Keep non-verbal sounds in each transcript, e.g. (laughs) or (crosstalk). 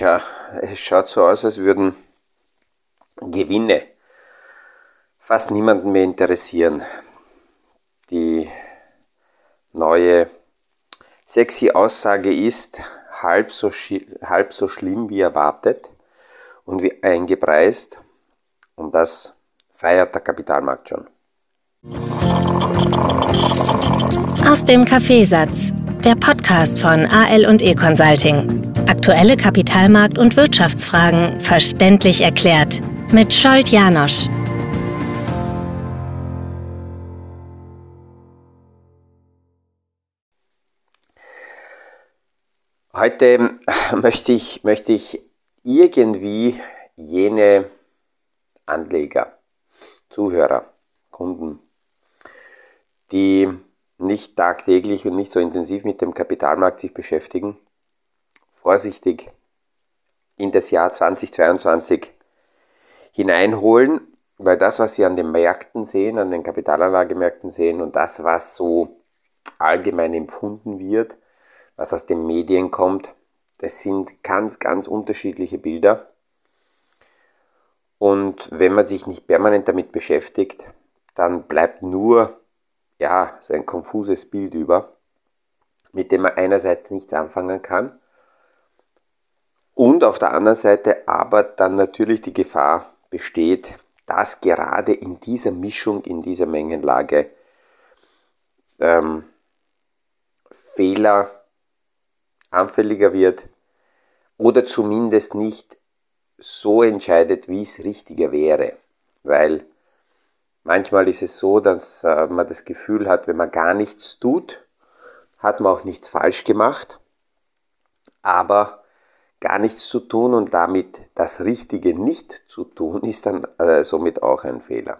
Tja, es schaut so aus, als würden Gewinne fast niemanden mehr interessieren. Die neue sexy Aussage ist halb so, halb so schlimm wie erwartet und wie eingepreist. Und das feiert der Kapitalmarkt schon. Aus dem Kaffeesatz, der Podcast von AL und E Consulting. Aktuelle Kapitalmarkt- und Wirtschaftsfragen verständlich erklärt mit Scholt Janosch. Heute möchte ich, möchte ich irgendwie jene Anleger, Zuhörer, Kunden, die nicht tagtäglich und nicht so intensiv mit dem Kapitalmarkt sich beschäftigen, vorsichtig in das Jahr 2022 hineinholen, weil das, was Sie an den Märkten sehen, an den Kapitalanlagemärkten sehen und das, was so allgemein empfunden wird, was aus den Medien kommt, das sind ganz, ganz unterschiedliche Bilder. Und wenn man sich nicht permanent damit beschäftigt, dann bleibt nur ja, so ein konfuses Bild über, mit dem man einerseits nichts anfangen kann und auf der anderen Seite aber dann natürlich die Gefahr besteht, dass gerade in dieser Mischung, in dieser Mengenlage ähm, Fehler anfälliger wird oder zumindest nicht so entscheidet, wie es richtiger wäre. Weil manchmal ist es so, dass äh, man das Gefühl hat, wenn man gar nichts tut, hat man auch nichts falsch gemacht. Aber gar nichts zu tun und damit das Richtige nicht zu tun, ist dann äh, somit auch ein Fehler.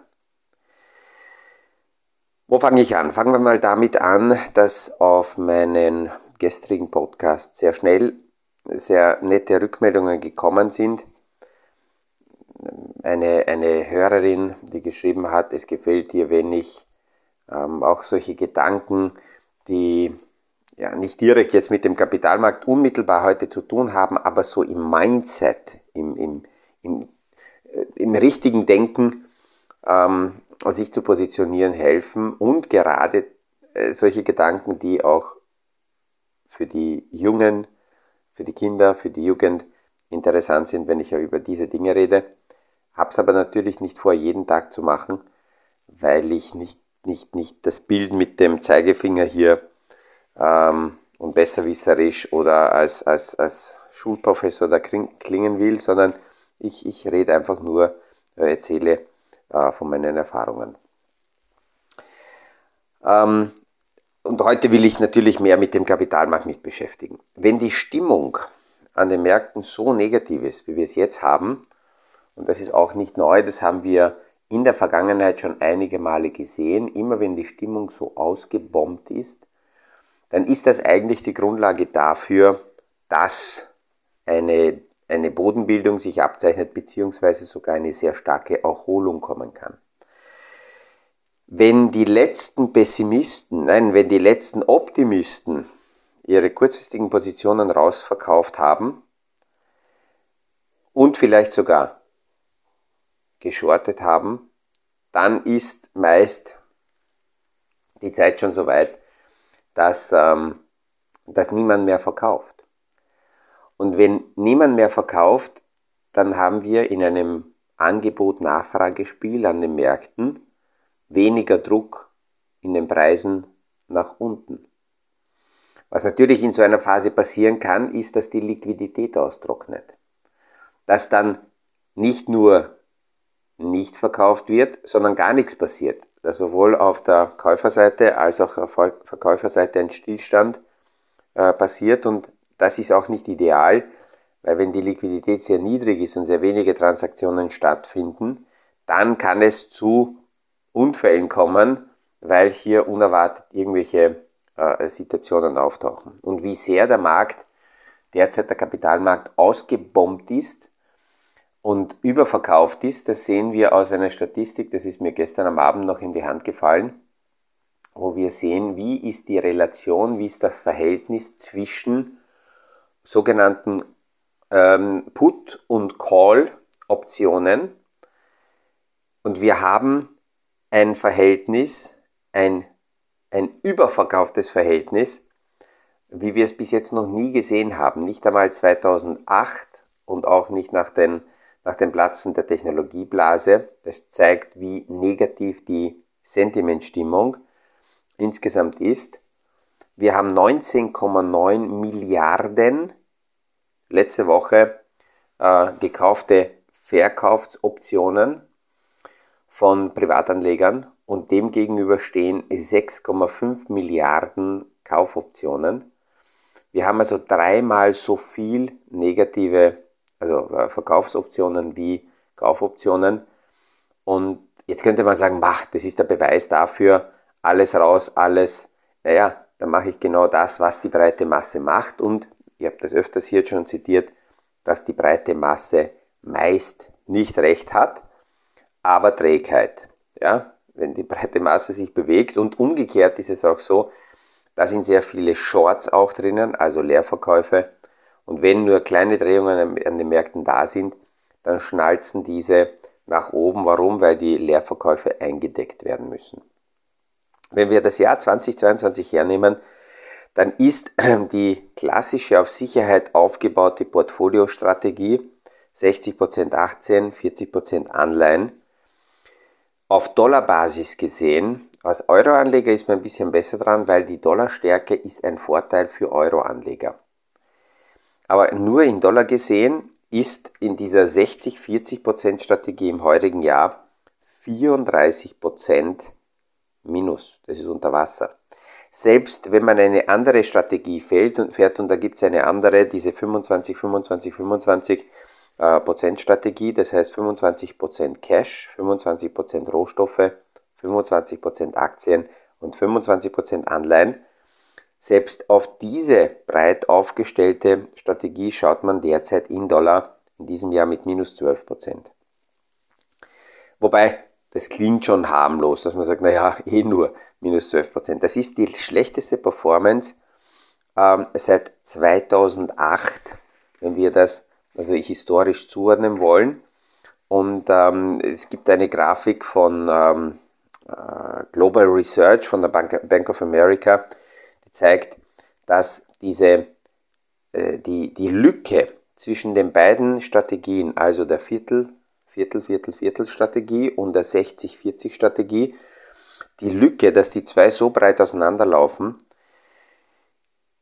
Wo fange ich an? Fangen wir mal damit an, dass auf meinen gestrigen Podcast sehr schnell sehr nette Rückmeldungen gekommen sind. Eine, eine Hörerin, die geschrieben hat, es gefällt dir, wenn ich ähm, auch solche Gedanken, die ja, nicht direkt jetzt mit dem Kapitalmarkt unmittelbar heute zu tun haben, aber so im Mindset, im, im, im, äh, im richtigen Denken ähm, sich zu positionieren helfen und gerade äh, solche Gedanken, die auch für die Jungen, für die Kinder, für die Jugend interessant sind, wenn ich ja über diese Dinge rede. Hab's aber natürlich nicht vor, jeden Tag zu machen, weil ich nicht, nicht, nicht das Bild mit dem Zeigefinger hier ähm, und besserwisserisch oder als, als, als Schulprofessor da klingen will, sondern ich, ich rede einfach nur, äh, erzähle äh, von meinen Erfahrungen. Ähm, und heute will ich natürlich mehr mit dem Kapitalmarkt nicht beschäftigen. Wenn die Stimmung an den Märkten so negativ ist, wie wir es jetzt haben, und das ist auch nicht neu, das haben wir in der Vergangenheit schon einige Male gesehen, immer wenn die Stimmung so ausgebombt ist, dann ist das eigentlich die Grundlage dafür, dass eine, eine Bodenbildung sich abzeichnet, beziehungsweise sogar eine sehr starke Erholung kommen kann. Wenn die letzten Pessimisten, nein, wenn die letzten Optimisten ihre kurzfristigen Positionen rausverkauft haben und vielleicht sogar geschortet haben, dann ist meist die Zeit schon so weit, dass, ähm, dass niemand mehr verkauft. Und wenn niemand mehr verkauft, dann haben wir in einem Angebot-Nachfragespiel an den Märkten weniger Druck in den Preisen nach unten. Was natürlich in so einer Phase passieren kann, ist, dass die Liquidität austrocknet. Dass dann nicht nur nicht verkauft wird, sondern gar nichts passiert. Dass sowohl auf der Käuferseite als auch auf der Verkäuferseite ein Stillstand äh, passiert und das ist auch nicht ideal, weil wenn die Liquidität sehr niedrig ist und sehr wenige Transaktionen stattfinden, dann kann es zu Unfällen kommen, weil hier unerwartet irgendwelche äh, Situationen auftauchen. Und wie sehr der Markt, derzeit der Kapitalmarkt, ausgebombt ist und überverkauft ist, das sehen wir aus einer Statistik, das ist mir gestern am Abend noch in die Hand gefallen, wo wir sehen, wie ist die Relation, wie ist das Verhältnis zwischen sogenannten ähm, Put- und Call-Optionen und wir haben ein Verhältnis, ein, ein überverkauftes Verhältnis, wie wir es bis jetzt noch nie gesehen haben. Nicht einmal 2008 und auch nicht nach den, nach dem Platzen der Technologieblase. Das zeigt, wie negativ die Sentimentstimmung insgesamt ist. Wir haben 19,9 Milliarden letzte Woche äh, gekaufte Verkaufsoptionen von Privatanlegern und dem gegenüber stehen 6,5 Milliarden Kaufoptionen. Wir haben also dreimal so viel negative, also äh, Verkaufsoptionen wie Kaufoptionen. Und jetzt könnte man sagen, mach, das ist der Beweis dafür, alles raus, alles, naja, dann mache ich genau das, was die breite Masse macht. Und ich habe das öfters hier schon zitiert, dass die breite Masse meist nicht recht hat, aber Trägheit. Ja, wenn die breite Masse sich bewegt und umgekehrt ist es auch so, da sind sehr viele Shorts auch drinnen, also Leerverkäufe. Und wenn nur kleine Drehungen an den Märkten da sind, dann schnalzen diese nach oben. Warum? Weil die Leerverkäufe eingedeckt werden müssen. Wenn wir das Jahr 2022 hernehmen, dann ist (clears throat) die klassische auf Sicherheit aufgebaute Portfoliostrategie 60% Aktien, 40% Anleihen auf Dollarbasis gesehen als Euroanleger ist man ein bisschen besser dran, weil die Dollarstärke ist ein Vorteil für Euroanleger. Aber nur in Dollar gesehen ist in dieser 60-40% Strategie im heutigen Jahr 34% Minus. Das ist unter Wasser. Selbst wenn man eine andere Strategie fährt und, fährt und da gibt es eine andere, diese 25, 25, 25 Prozent Strategie, das heißt 25% Cash, 25% Rohstoffe, 25% Aktien und 25% Anleihen. Selbst auf diese breit aufgestellte Strategie schaut man derzeit in Dollar in diesem Jahr mit minus 12%. Wobei, das klingt schon harmlos, dass man sagt, naja, eh nur minus 12%. Das ist die schlechteste Performance ähm, seit 2008, wenn wir das also historisch zuordnen wollen. Und ähm, es gibt eine Grafik von ähm, äh, Global Research von der Bank, Bank of America, zeigt, dass diese, äh, die, die Lücke zwischen den beiden Strategien, also der Viertel, Viertel, Viertel, Viertel Strategie und der 60-40 Strategie, die Lücke, dass die zwei so breit auseinanderlaufen,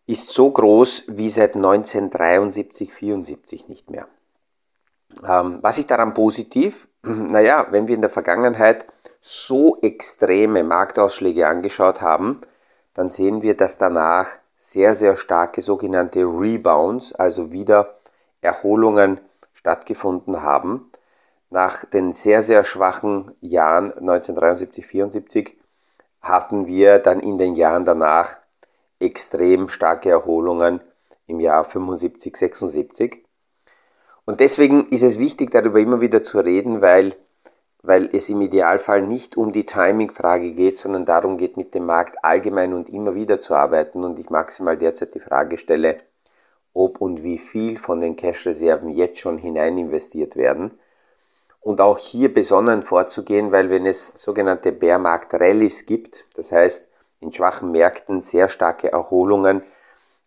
ist so groß wie seit 1973, 74 nicht mehr. Ähm, was ist daran positiv? (clears throat) Naja, wenn wir in der Vergangenheit so extreme Marktausschläge angeschaut haben, dann sehen wir, dass danach sehr, sehr starke sogenannte Rebounds, also wieder Erholungen stattgefunden haben. Nach den sehr, sehr schwachen Jahren 1973, 74 hatten wir dann in den Jahren danach extrem starke Erholungen im Jahr 75, 76. Und deswegen ist es wichtig, darüber immer wieder zu reden, weil weil es im Idealfall nicht um die Timing-Frage geht, sondern darum geht, mit dem Markt allgemein und immer wieder zu arbeiten und ich maximal derzeit die Frage stelle, ob und wie viel von den Cash-Reserven jetzt schon hinein investiert werden. Und auch hier besonnen vorzugehen, weil wenn es sogenannte Bärmarkt-Rallies gibt, das heißt in schwachen Märkten sehr starke Erholungen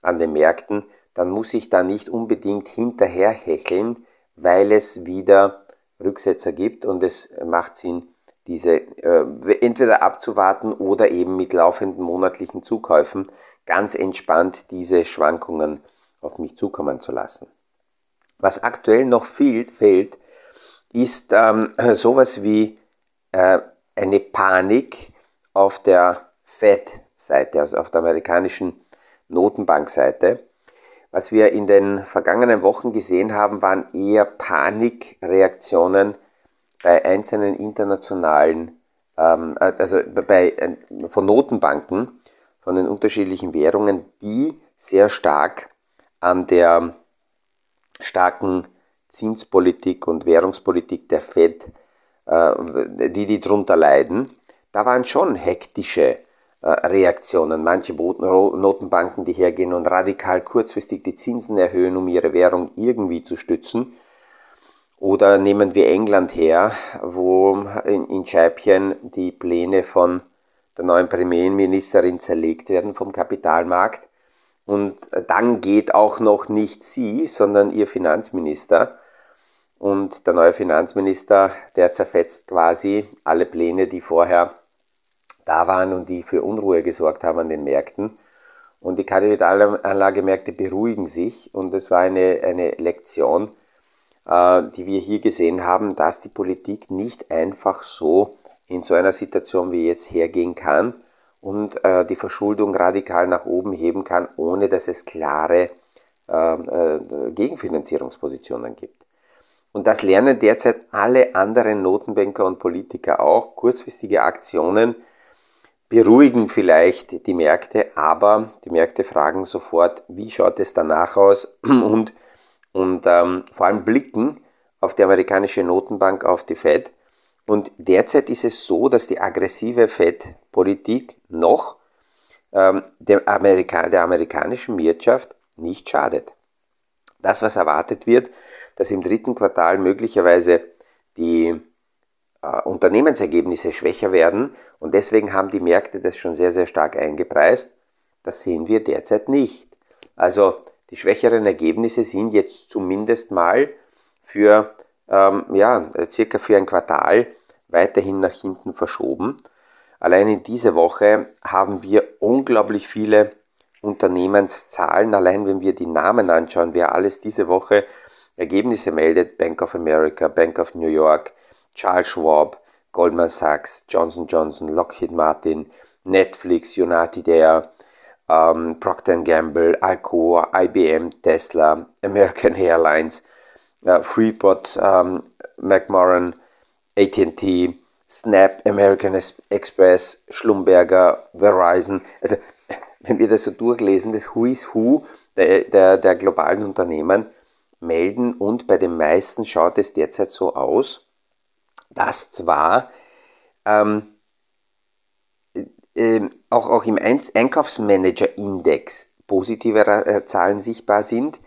an den Märkten, dann muss ich da nicht unbedingt hinterherhecheln, weil es wieder Rücksetzer gibt und es macht Sinn, diese äh, entweder abzuwarten oder eben mit laufenden monatlichen Zukäufen ganz entspannt diese Schwankungen auf mich zukommen zu lassen. Was aktuell noch viel, fehlt, ist ähm, (clears throat) sowas wie äh, eine Panik auf der Fed-Seite, also auf der amerikanischen Notenbank-Seite. Was wir in den vergangenen Wochen gesehen haben, waren eher Panikreaktionen bei einzelnen internationalen, ähm, äh, also bei, äh, von Notenbanken, von den unterschiedlichen Währungen, die sehr stark an der starken Zinspolitik und Währungspolitik der Fed, äh, die die drunter leiden. Da waren schon hektische Reaktionen. Manche Notenbanken, die hergehen und radikal kurzfristig die Zinsen erhöhen, um ihre Währung irgendwie zu stützen. Oder nehmen wir England her, wo in, in Scheibchen die Pläne von der neuen Premierministerin zerlegt werden vom Kapitalmarkt. Und dann geht auch noch nicht sie, sondern ihr Finanzminister. Und der neue Finanzminister, der zerfetzt quasi alle Pläne, die vorher da waren und die für Unruhe gesorgt haben an den Märkten. Und die Kapitalanlagemärkte beruhigen sich. Und es war eine, eine Lektion, äh, die wir hier gesehen haben, dass die Politik nicht einfach so in so einer Situation wie jetzt hergehen kann und äh, die Verschuldung radikal nach oben heben kann, ohne dass es klare äh, äh, Gegenfinanzierungspositionen gibt. Und das lernen derzeit alle anderen Notenbanker und Politiker auch. Kurzfristige Aktionen beruhigen vielleicht die Märkte, aber die Märkte fragen sofort, wie schaut es danach aus (clears throat) und, und ähm, vor allem blicken auf die amerikanische Notenbank, auf die Fed. Und derzeit ist es so, dass die aggressive Fed-Politik noch ähm, der, Amerika der amerikanischen Wirtschaft nicht schadet. Das, was erwartet wird, dass im dritten Quartal möglicherweise die Unternehmensergebnisse schwächer werden und deswegen haben die Märkte das schon sehr, sehr stark eingepreist. Das sehen wir derzeit nicht. Also die schwächeren Ergebnisse sind jetzt zumindest mal für ähm, ja, circa für ein Quartal weiterhin nach hinten verschoben. Allein in dieser Woche haben wir unglaublich viele Unternehmenszahlen. Allein wenn wir die Namen anschauen, wer alles diese Woche Ergebnisse meldet, Bank of America, Bank of New York, Charles Schwab, Goldman Sachs, Johnson Johnson, Lockheed Martin, Netflix, United Air, ähm, Procter Gamble, Alcoa, IBM, Tesla, American Airlines, äh, Freeport, ähm, McMoran, AT&T, Snap, American Express, Schlumberger, Verizon. Also (laughs) wenn wir das so durchlesen, das Who is Who der, der, der globalen Unternehmen melden und bei den meisten schaut es derzeit so aus, dass zwar ähm, äh, auch, auch im Einkaufsmanager-Index positive äh, Zahlen sichtbar sind,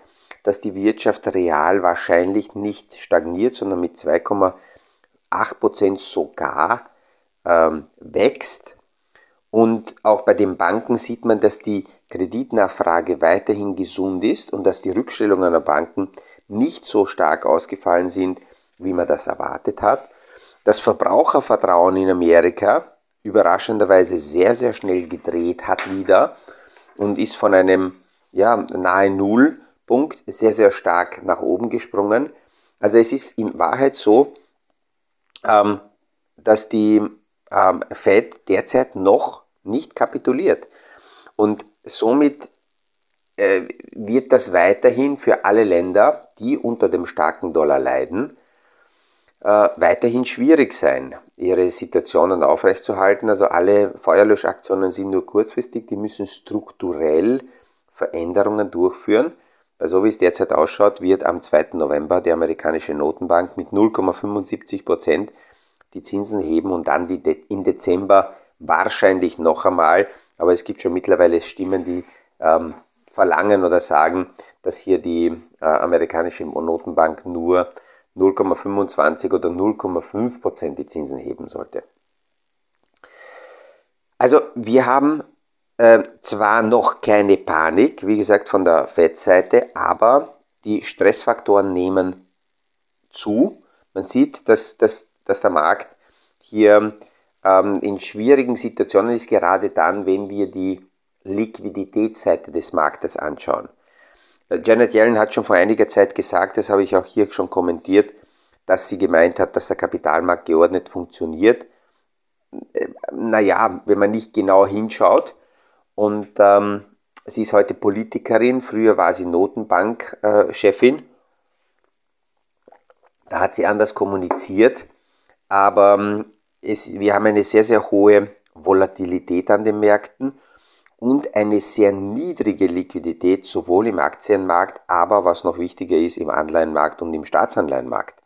dass die Wirtschaft real wahrscheinlich nicht stagniert, sondern mit 2,8% sogar ähm, wächst. Und auch bei den Banken sieht man, dass die Kreditnachfrage weiterhin gesund ist und dass die Rückstellungen der Banken nicht so stark ausgefallen sind, wie man das erwartet hat. Das Verbrauchervertrauen in Amerika überraschenderweise sehr, sehr schnell gedreht hat wieder und ist von einem ja, nahe Null Punkt sehr, sehr stark nach oben gesprungen. Also es ist in Wahrheit so, ähm, dass die ähm, Fed derzeit noch nicht kapituliert. Und somit äh, wird das weiterhin für alle Länder, die unter dem starken Dollar leiden, äh, weiterhin schwierig sein, ihre Situationen aufrechtzuerhalten. Also alle Feuerlöschaktionen sind nur kurzfristig, die müssen strukturell Veränderungen durchführen. Weil so wie es derzeit ausschaut, wird am 2. November die amerikanische Notenbank mit 0,75 Prozent die Zinsen heben und dann die im Dezember wahrscheinlich noch einmal. Aber es gibt schon mittlerweile Stimmen, die ähm, verlangen oder sagen, dass hier die äh, amerikanische Notenbank nur 0,25 oder 0,5 Prozent die Zinsen heben sollte. Also wir haben äh, zwar noch keine Panik, wie gesagt, von der FED-Seite, aber die Stressfaktoren nehmen zu. Man sieht, dass, dass, dass der Markt hier ähm, in schwierigen Situationen ist, gerade dann, wenn wir die Liquiditätsseite des Marktes anschauen. Äh, Janet Yellen hat schon vor einiger Zeit gesagt, das habe ich auch hier schon kommentiert, dass sie gemeint hat, dass der Kapitalmarkt geordnet funktioniert. Äh, naja, wenn man nicht genau hinschaut, und ähm, sie ist heute Politikerin, früher war sie Notenbankchefin. Da hat sie anders kommuniziert, aber ähm, es, wir haben eine sehr, sehr hohe Volatilität an den Märkten und eine sehr niedrige Liquidität sowohl im Aktienmarkt, aber was noch wichtiger ist, im Anleihenmarkt und im Staatsanleihenmarkt.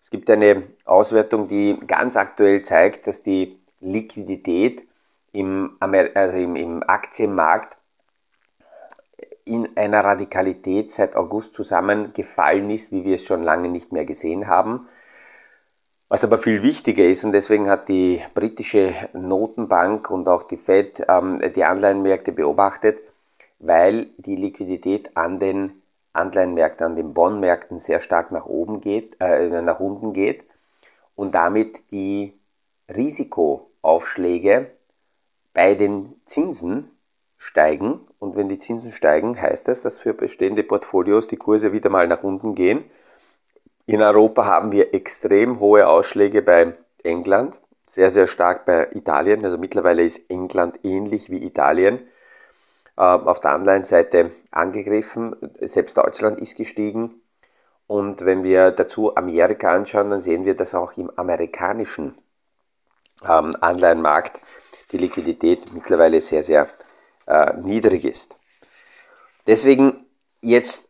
Es gibt eine Auswertung, die ganz aktuell zeigt, dass die Liquidität im, Amer also im, im Aktienmarkt in einer Radikalität seit August zusammengefallen ist, wie wir es schon lange nicht mehr gesehen haben. Was aber viel wichtiger ist, und deswegen hat die britische Notenbank und auch die Fed ähm, die Anleihenmärkte beobachtet, weil die Liquidität an den Anleihenmärkten, an den Bondmärkten sehr stark nach oben geht, äh, nach unten geht und damit die Risikoaufschläge bei den Zinsen steigen. Und wenn die Zinsen steigen, heißt das, dass für bestehende Portfolios die Kurse wieder mal nach unten gehen. In Europa haben wir extrem hohe Ausschläge bei England, sehr, sehr stark bei Italien. Also mittlerweile ist England ähnlich wie Italien äh, auf der Anleihenseite angegriffen. Selbst Deutschland ist gestiegen. Und wenn wir dazu Amerika anschauen, dann sehen wir, dass auch im amerikanischen ähm, Anleihenmarkt die Liquidität mittlerweile sehr, sehr äh, niedrig ist. Deswegen jetzt,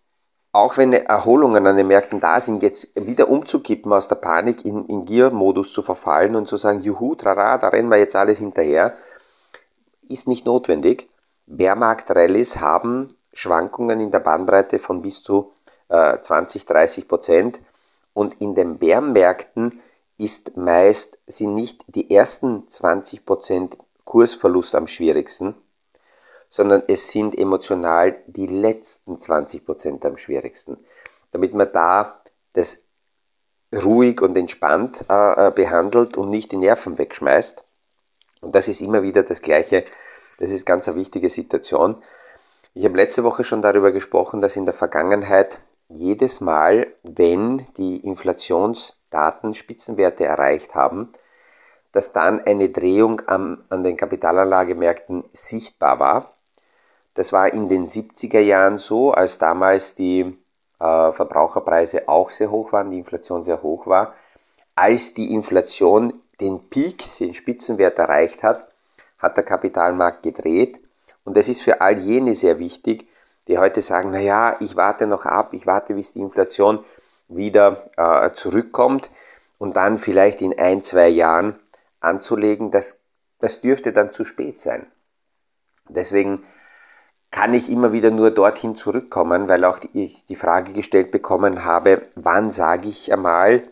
auch wenn Erholungen an den Märkten da sind, jetzt wieder umzukippen aus der Panik in, in Gier-Modus zu verfallen und zu sagen, juhu, trara, da rennen wir jetzt alles hinterher, ist nicht notwendig. Bärmarkt-Rallies haben Schwankungen in der Bandbreite von bis zu äh, 20, 30 Prozent und in den Bärmärkten ist meist, sind nicht die ersten 20 Prozent Kursverlust am schwierigsten, sondern es sind emotional die letzten 20% am schwierigsten. Damit man da das ruhig und entspannt äh, äh, behandelt und nicht die Nerven wegschmeißt. Und das ist immer wieder das Gleiche. Das ist ganz eine wichtige Situation. Ich habe letzte Woche schon darüber gesprochen, dass in der Vergangenheit jedes Mal, wenn die Inflationsdaten Spitzenwerte erreicht haben, dass dann eine Drehung am, an den Kapitalanlagemärkten sichtbar war. Das war in den 70er Jahren so, als damals die äh, Verbraucherpreise auch sehr hoch waren, die Inflation sehr hoch war. Als die Inflation den Peak, den Spitzenwert erreicht hat, hat der Kapitalmarkt gedreht. Und das ist für all jene sehr wichtig, die heute sagen, naja, ich warte noch ab, ich warte, bis die Inflation wieder äh, zurückkommt und dann vielleicht in ein, zwei Jahren anzulegen, das, das dürfte dann zu spät sein. Deswegen kann ich immer wieder nur dorthin zurückkommen, weil auch ich die Frage gestellt bekommen habe, wann sage ich einmal,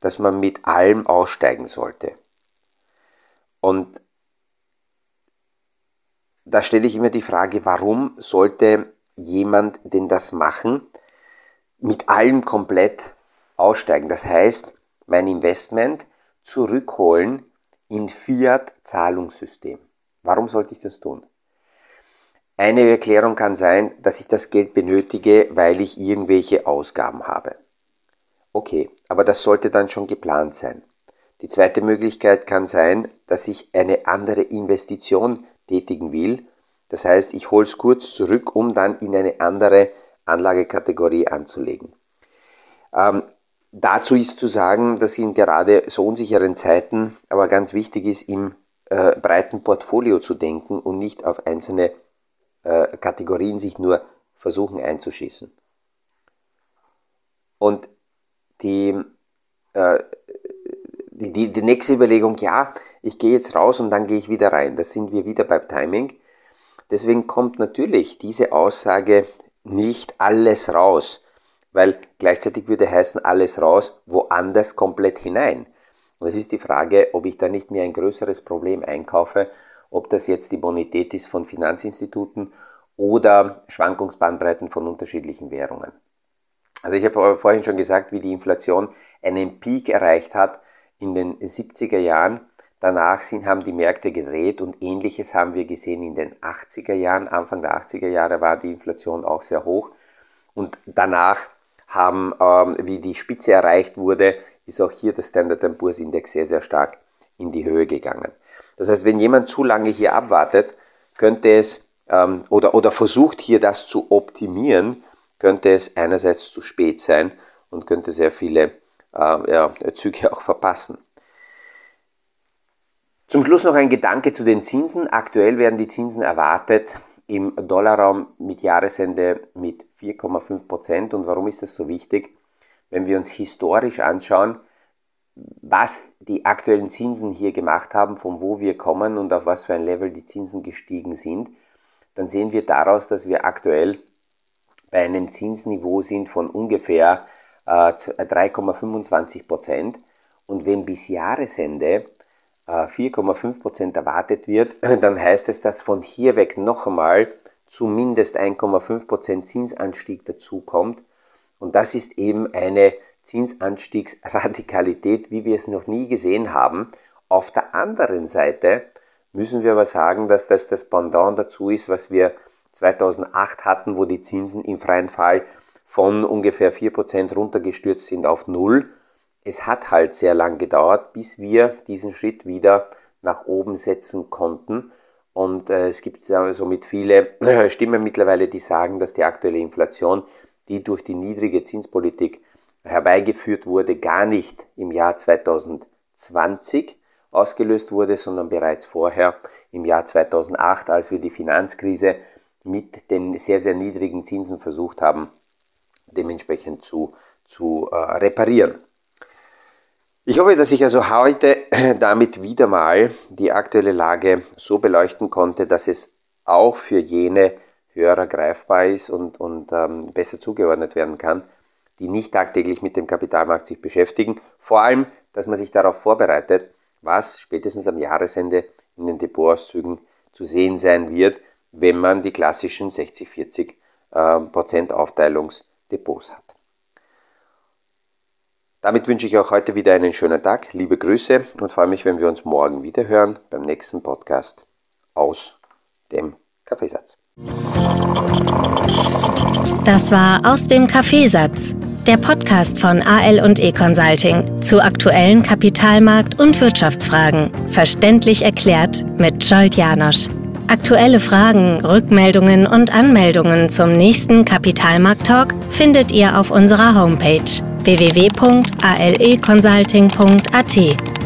dass man mit allem aussteigen sollte. Und da stelle ich immer die Frage, warum sollte jemand denn das machen, mit allem komplett aussteigen? Das heißt, mein Investment zurückholen in Fiat-Zahlungssystem. Warum sollte ich das tun? Eine Erklärung kann sein, dass ich das Geld benötige, weil ich irgendwelche Ausgaben habe. Okay, aber das sollte dann schon geplant sein. Die zweite Möglichkeit kann sein, dass ich eine andere Investition tätigen will. Das heißt, ich hole es kurz zurück, um dann in eine andere Anlagekategorie anzulegen. Ähm, dazu ist zu sagen, dass in gerade so unsicheren Zeiten aber ganz wichtig ist, im äh, breiten Portfolio zu denken und nicht auf einzelne äh, Kategorien sich nur versuchen einzuschießen. Und die, äh, die, die, die nächste Überlegung, ja, ich gehe jetzt raus und dann gehe ich wieder rein. Da sind wir wieder beim Timing. Deswegen kommt natürlich diese Aussage nicht alles raus, weil gleichzeitig würde heißen alles raus, woanders komplett hinein. Und es ist die Frage, ob ich da nicht mehr ein größeres Problem einkaufe ob das jetzt die Bonität ist von Finanzinstituten oder Schwankungsbandbreiten von unterschiedlichen Währungen. Also ich habe vorhin schon gesagt, wie die Inflation einen Peak erreicht hat in den 70er Jahren. Danach sind, haben die Märkte gedreht und ähnliches haben wir gesehen in den 80er Jahren. Anfang der 80er Jahre war die Inflation auch sehr hoch. Und danach haben, ähm, wie die Spitze erreicht wurde, ist auch hier der Standard Poor's Index sehr, sehr stark in die Höhe gegangen. Das heißt, wenn jemand zu lange hier abwartet, könnte es ähm, oder, oder versucht hier das zu optimieren, könnte es einerseits zu spät sein und könnte sehr viele äh, ja, Züge (laughs) auch verpassen. Zum Schluss noch ein Gedanke zu den Zinsen. Aktuell werden die Zinsen erwartet im Dollarraum mit Jahresende mit 4,5 Prozent. Und warum ist das so wichtig? Wenn wir uns historisch anschauen, was die aktuellen Zinsen hier gemacht haben, von wo wir kommen und auf was für ein Level die Zinsen gestiegen sind, dann sehen wir daraus, dass wir aktuell bei einem Zinsniveau sind von ungefähr äh, 3,25 Prozent. Und wenn bis Jahresende äh, 4,5 Prozent erwartet wird, (clears throat) dann heißt es, dass von hier weg noch einmal zumindest 1,5 Prozent Zinsanstieg dazukommt. Und das ist eben eine Zinsanstiegsradikalität, wie wir es noch nie gesehen haben. Auf der anderen Seite müssen wir aber sagen, dass das das Pendant dazu ist, was wir 2008 hatten, wo die Zinsen im freien Fall von ungefähr 4% runtergestürzt sind auf Null. Es hat halt sehr lang gedauert, bis wir diesen Schritt wieder nach oben setzen konnten. Und äh, es gibt somit viele Stimmen mittlerweile, die sagen, dass die aktuelle Inflation, die durch die niedrige Zinspolitik herbeigeführt wurde, gar nicht im Jahr 2020 ausgelöst wurde, sondern bereits vorher im Jahr 2008, als wir die Finanzkrise mit den sehr, sehr niedrigen Zinsen versucht haben, dementsprechend zu, zu äh, reparieren. Ich hoffe, dass ich also heute damit wieder mal die aktuelle Lage so beleuchten konnte, dass es auch für jene Hörer greifbar ist und, und ähm, besser zugeordnet werden kann, die nicht tagtäglich mit dem Kapitalmarkt sich beschäftigen. Vor allem, dass man sich darauf vorbereitet, was spätestens am Jahresende in den Depotauszügen zu sehen sein wird, wenn man die klassischen 60-40% äh, Aufteilungsdepots hat. Damit wünsche ich auch heute wieder einen schönen Tag, liebe Grüße und freue mich, wenn wir uns morgen wieder hören beim nächsten Podcast aus dem Kaffeesatz. Das war aus dem Kaffeesatz der Podcast von AL und E Consulting zu aktuellen Kapitalmarkt- und Wirtschaftsfragen. Verständlich erklärt mit Scholt Janosch. Aktuelle Fragen, Rückmeldungen und Anmeldungen zum nächsten Kapitalmarkt-Talk findet ihr auf unserer Homepage www.aleconsulting.at.